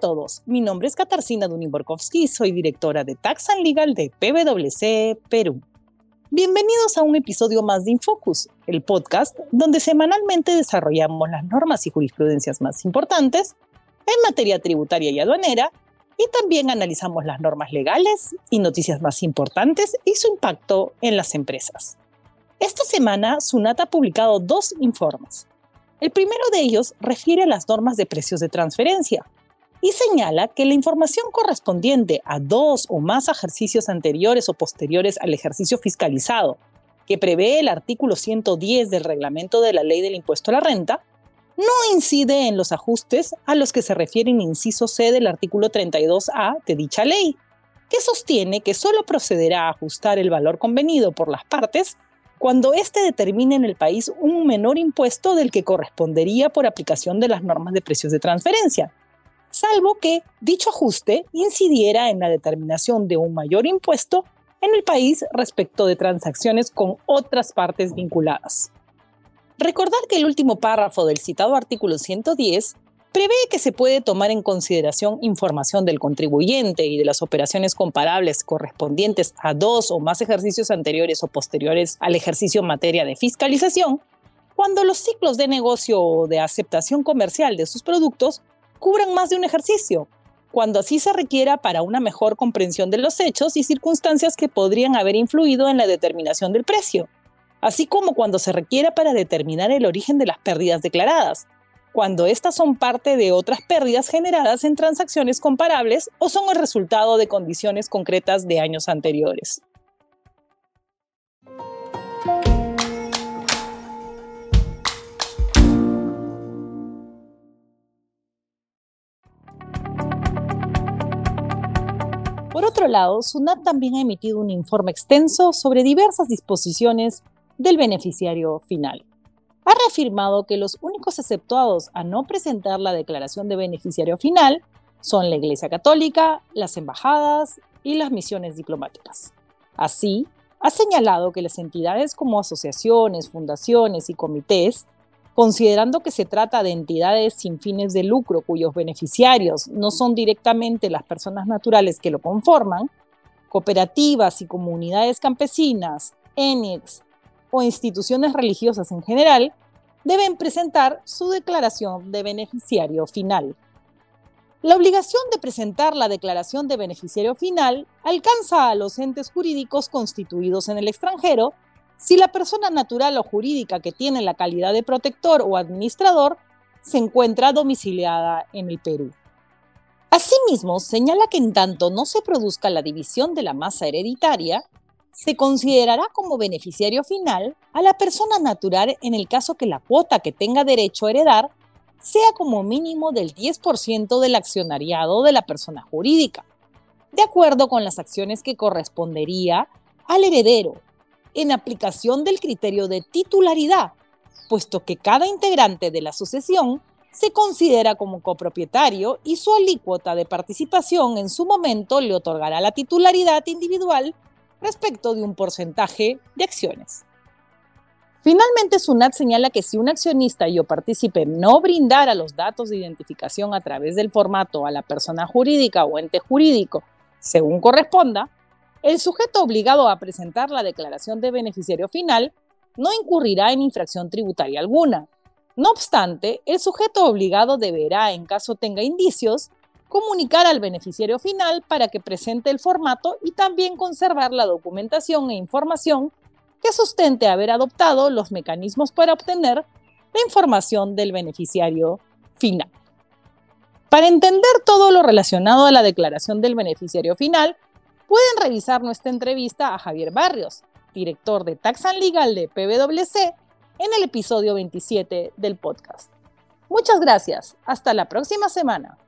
todos, mi nombre es Katarzyna Dunin-Borkowski y soy directora de Tax and Legal de PwC Perú. Bienvenidos a un episodio más de Infocus, el podcast donde semanalmente desarrollamos las normas y jurisprudencias más importantes en materia tributaria y aduanera y también analizamos las normas legales y noticias más importantes y su impacto en las empresas. Esta semana, Sunat ha publicado dos informes. El primero de ellos refiere a las normas de precios de transferencia, y señala que la información correspondiente a dos o más ejercicios anteriores o posteriores al ejercicio fiscalizado, que prevé el artículo 110 del reglamento de la ley del impuesto a la renta, no incide en los ajustes a los que se refiere inciso C del artículo 32A de dicha ley, que sostiene que solo procederá a ajustar el valor convenido por las partes cuando éste determine en el país un menor impuesto del que correspondería por aplicación de las normas de precios de transferencia, salvo que dicho ajuste incidiera en la determinación de un mayor impuesto en el país respecto de transacciones con otras partes vinculadas. Recordar que el último párrafo del citado artículo 110 prevé que se puede tomar en consideración información del contribuyente y de las operaciones comparables correspondientes a dos o más ejercicios anteriores o posteriores al ejercicio en materia de fiscalización, cuando los ciclos de negocio o de aceptación comercial de sus productos cubran más de un ejercicio, cuando así se requiera para una mejor comprensión de los hechos y circunstancias que podrían haber influido en la determinación del precio, así como cuando se requiera para determinar el origen de las pérdidas declaradas, cuando éstas son parte de otras pérdidas generadas en transacciones comparables o son el resultado de condiciones concretas de años anteriores. Por otro lado, SUNAT también ha emitido un informe extenso sobre diversas disposiciones del beneficiario final. Ha reafirmado que los únicos exceptuados a no presentar la declaración de beneficiario final son la Iglesia Católica, las embajadas y las misiones diplomáticas. Así, ha señalado que las entidades como asociaciones, fundaciones y comités considerando que se trata de entidades sin fines de lucro cuyos beneficiarios no son directamente las personas naturales que lo conforman, cooperativas y comunidades campesinas, ENIEX o instituciones religiosas en general, deben presentar su declaración de beneficiario final. La obligación de presentar la declaración de beneficiario final alcanza a los entes jurídicos constituidos en el extranjero si la persona natural o jurídica que tiene la calidad de protector o administrador se encuentra domiciliada en el Perú. Asimismo, señala que en tanto no se produzca la división de la masa hereditaria, se considerará como beneficiario final a la persona natural en el caso que la cuota que tenga derecho a heredar sea como mínimo del 10% del accionariado de la persona jurídica, de acuerdo con las acciones que correspondería al heredero en aplicación del criterio de titularidad, puesto que cada integrante de la sucesión se considera como copropietario y su alícuota de participación en su momento le otorgará la titularidad individual respecto de un porcentaje de acciones. Finalmente, SUNAT señala que si un accionista y o partícipe no brindara los datos de identificación a través del formato a la persona jurídica o ente jurídico, según corresponda, el sujeto obligado a presentar la declaración de beneficiario final no incurrirá en infracción tributaria alguna. No obstante, el sujeto obligado deberá, en caso tenga indicios, comunicar al beneficiario final para que presente el formato y también conservar la documentación e información que sustente haber adoptado los mecanismos para obtener la información del beneficiario final. Para entender todo lo relacionado a la declaración del beneficiario final, pueden revisar nuestra entrevista a Javier Barrios, director de Taxan Legal de PwC, en el episodio 27 del podcast. Muchas gracias. Hasta la próxima semana.